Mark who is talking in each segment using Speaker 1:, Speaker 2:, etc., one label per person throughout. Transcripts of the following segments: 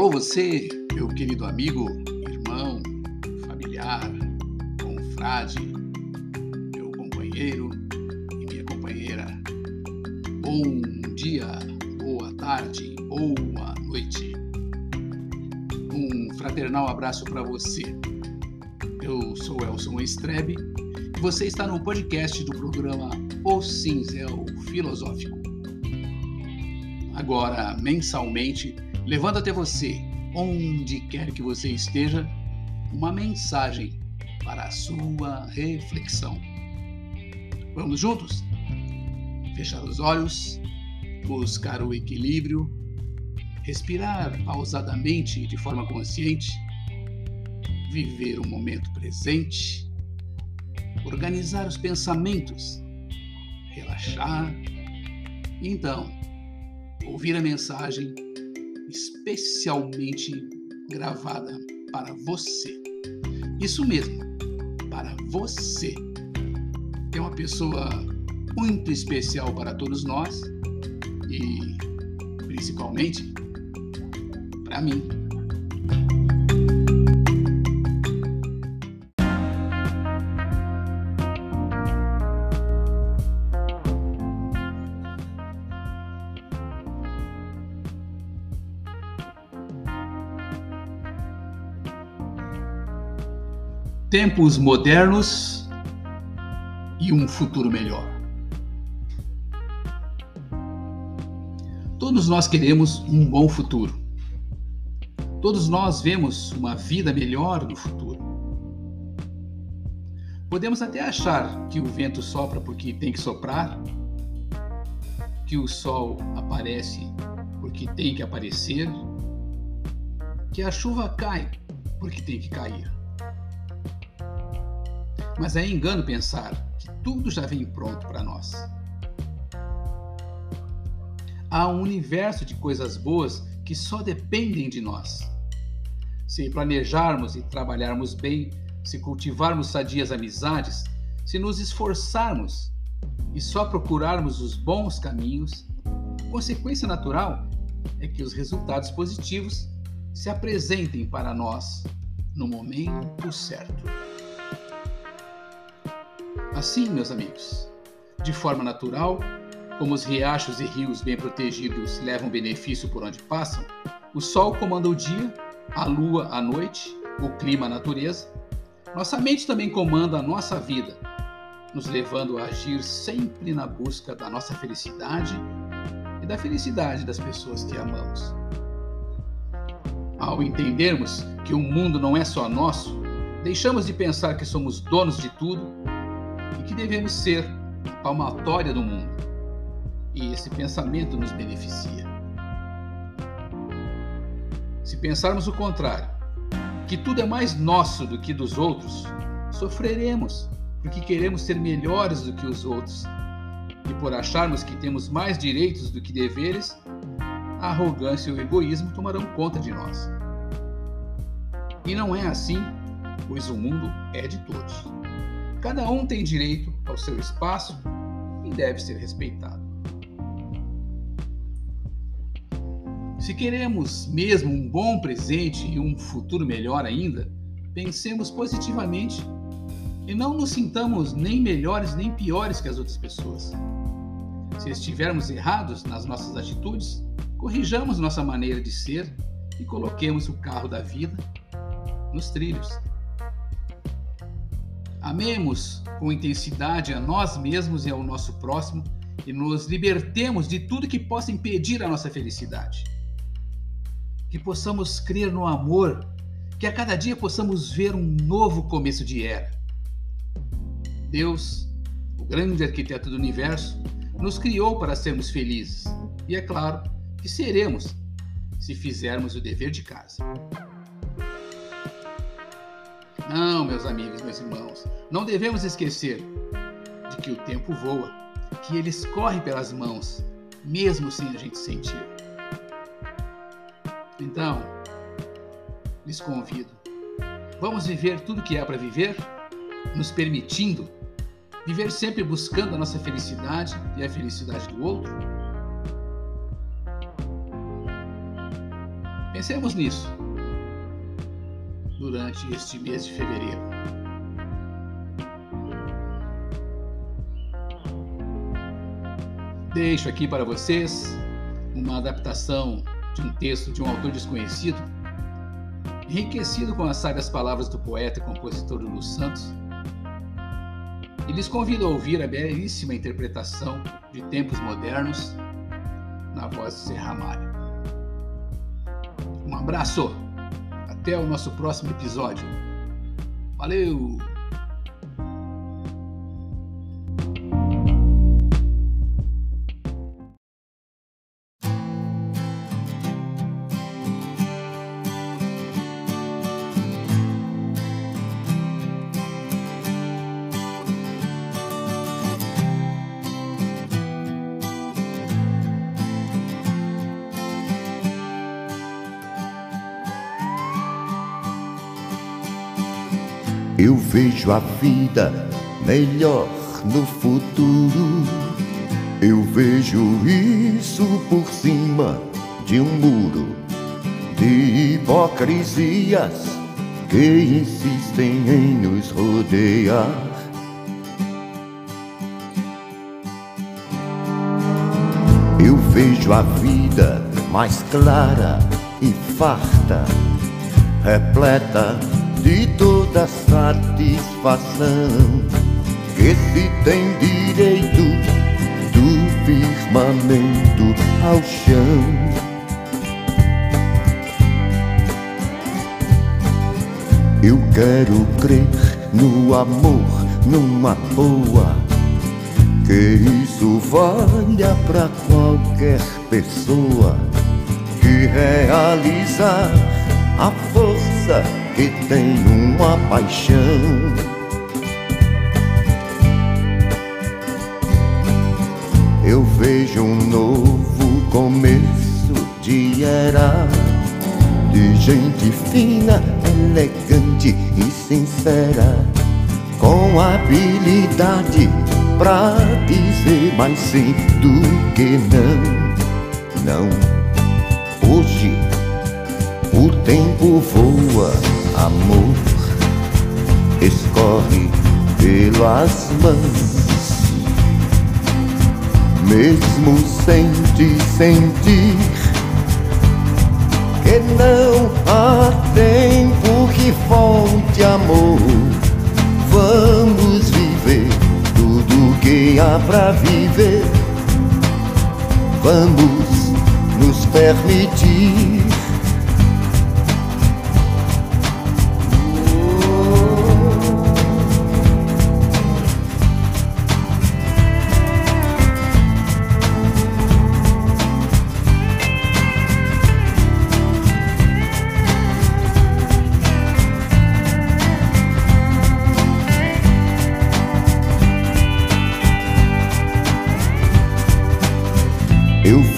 Speaker 1: Alô, você, meu querido amigo, irmão, familiar, confrade, meu companheiro e minha companheira. Bom dia, boa tarde, boa noite. Um fraternal abraço para você. Eu sou Elson Estrebe e você está no podcast do programa O Cinzel Filosófico. Agora, mensalmente, levando até você, onde quer que você esteja, uma mensagem para a sua reflexão. Vamos juntos? Fechar os olhos, buscar o equilíbrio, respirar pausadamente de forma consciente, viver o momento presente, organizar os pensamentos, relaxar e então ouvir a mensagem especialmente gravada para você. Isso mesmo, para você. É uma pessoa muito especial para todos nós e principalmente para mim. Tempos modernos e um futuro melhor. Todos nós queremos um bom futuro. Todos nós vemos uma vida melhor no futuro. Podemos até achar que o vento sopra porque tem que soprar, que o sol aparece porque tem que aparecer, que a chuva cai porque tem que cair. Mas é engano pensar que tudo já vem pronto para nós. Há um universo de coisas boas que só dependem de nós. Se planejarmos e trabalharmos bem, se cultivarmos sadias amizades, se nos esforçarmos e só procurarmos os bons caminhos, consequência natural é que os resultados positivos se apresentem para nós no momento certo. Assim, meus amigos, de forma natural, como os riachos e rios bem protegidos levam benefício por onde passam, o sol comanda o dia, a lua a noite, o clima a natureza. Nossa mente também comanda a nossa vida, nos levando a agir sempre na busca da nossa felicidade e da felicidade das pessoas que amamos. Ao entendermos que o mundo não é só nosso, deixamos de pensar que somos donos de tudo que devemos ser palmatória do mundo. E esse pensamento nos beneficia. Se pensarmos o contrário, que tudo é mais nosso do que dos outros, sofreremos porque queremos ser melhores do que os outros. E por acharmos que temos mais direitos do que deveres, a arrogância e o egoísmo tomarão conta de nós. E não é assim, pois o mundo é de todos. Cada um tem direito ao seu espaço e deve ser respeitado. Se queremos mesmo um bom presente e um futuro melhor ainda, pensemos positivamente e não nos sintamos nem melhores nem piores que as outras pessoas. Se estivermos errados nas nossas atitudes, corrijamos nossa maneira de ser e coloquemos o carro da vida nos trilhos. Amemos com intensidade a nós mesmos e ao nosso próximo e nos libertemos de tudo que possa impedir a nossa felicidade. Que possamos crer no amor, que a cada dia possamos ver um novo começo de era. Deus, o grande arquiteto do universo, nos criou para sermos felizes e é claro que seremos se fizermos o dever de casa. Não, meus amigos, meus irmãos, não devemos esquecer de que o tempo voa, que ele escorre pelas mãos, mesmo sem a gente sentir. Então, lhes convido, vamos viver tudo que há para viver, nos permitindo viver sempre buscando a nossa felicidade e a felicidade do outro? Pensemos nisso durante este mês de fevereiro. Deixo aqui para vocês uma adaptação de um texto de um autor desconhecido, enriquecido com as sábias palavras do poeta e compositor Lulu Santos, e lhes convido a ouvir a belíssima interpretação de Tempos Modernos na voz de Serra Mário. Um abraço! Até o nosso próximo episódio. Valeu!
Speaker 2: Eu vejo a vida melhor no futuro. Eu vejo isso por cima de um muro de hipocrisias que insistem em nos rodear. Eu vejo a vida mais clara e farta, repleta de toda satisfação. Que se tem direito do firmamento ao chão. Eu quero crer no amor, numa boa, que isso valha pra qualquer pessoa. Que realizar a força que tem uma paixão. Eu vejo um novo começo de era de gente fina, elegante e sincera, com habilidade pra dizer mais sim do que não, não. Hoje o tempo voa, amor escorre pelas mãos, mesmo sem te sentir. Que não há tempo que falte amor. Vamos viver tudo que há pra viver. Vamos nos permitir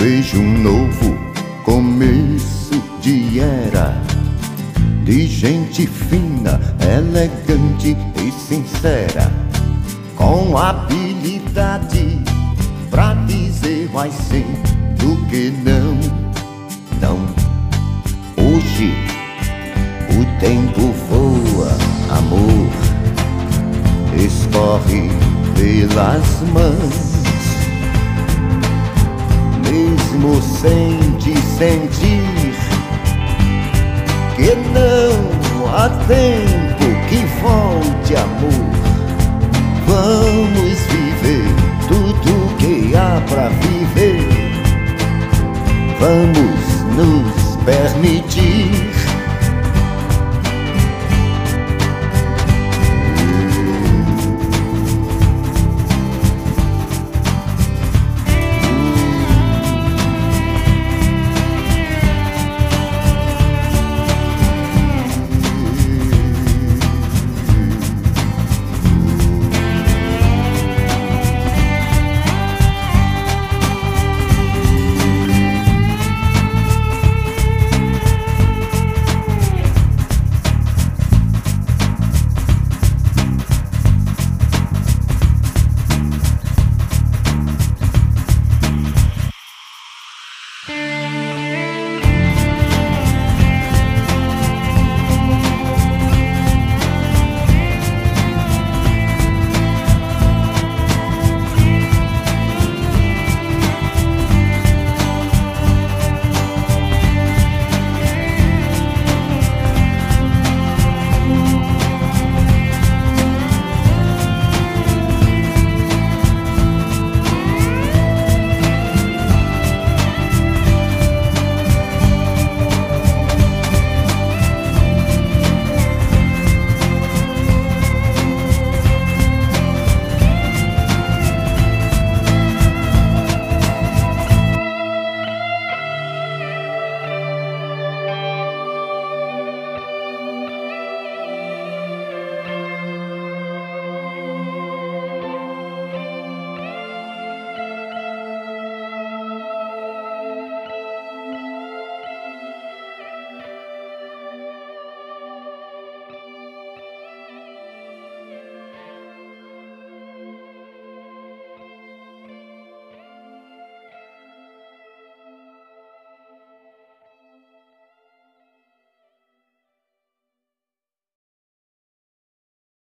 Speaker 2: vejo um novo começo de era. De gente fina, elegante e sincera, com habilidade pra dizer mais sim do que não, não. Hoje o tempo voa, amor. Escorre pelas mãos mesmo sem te sentir que não há tempo que volte amor. Vamos viver tudo que há pra viver. Vamos nos permitir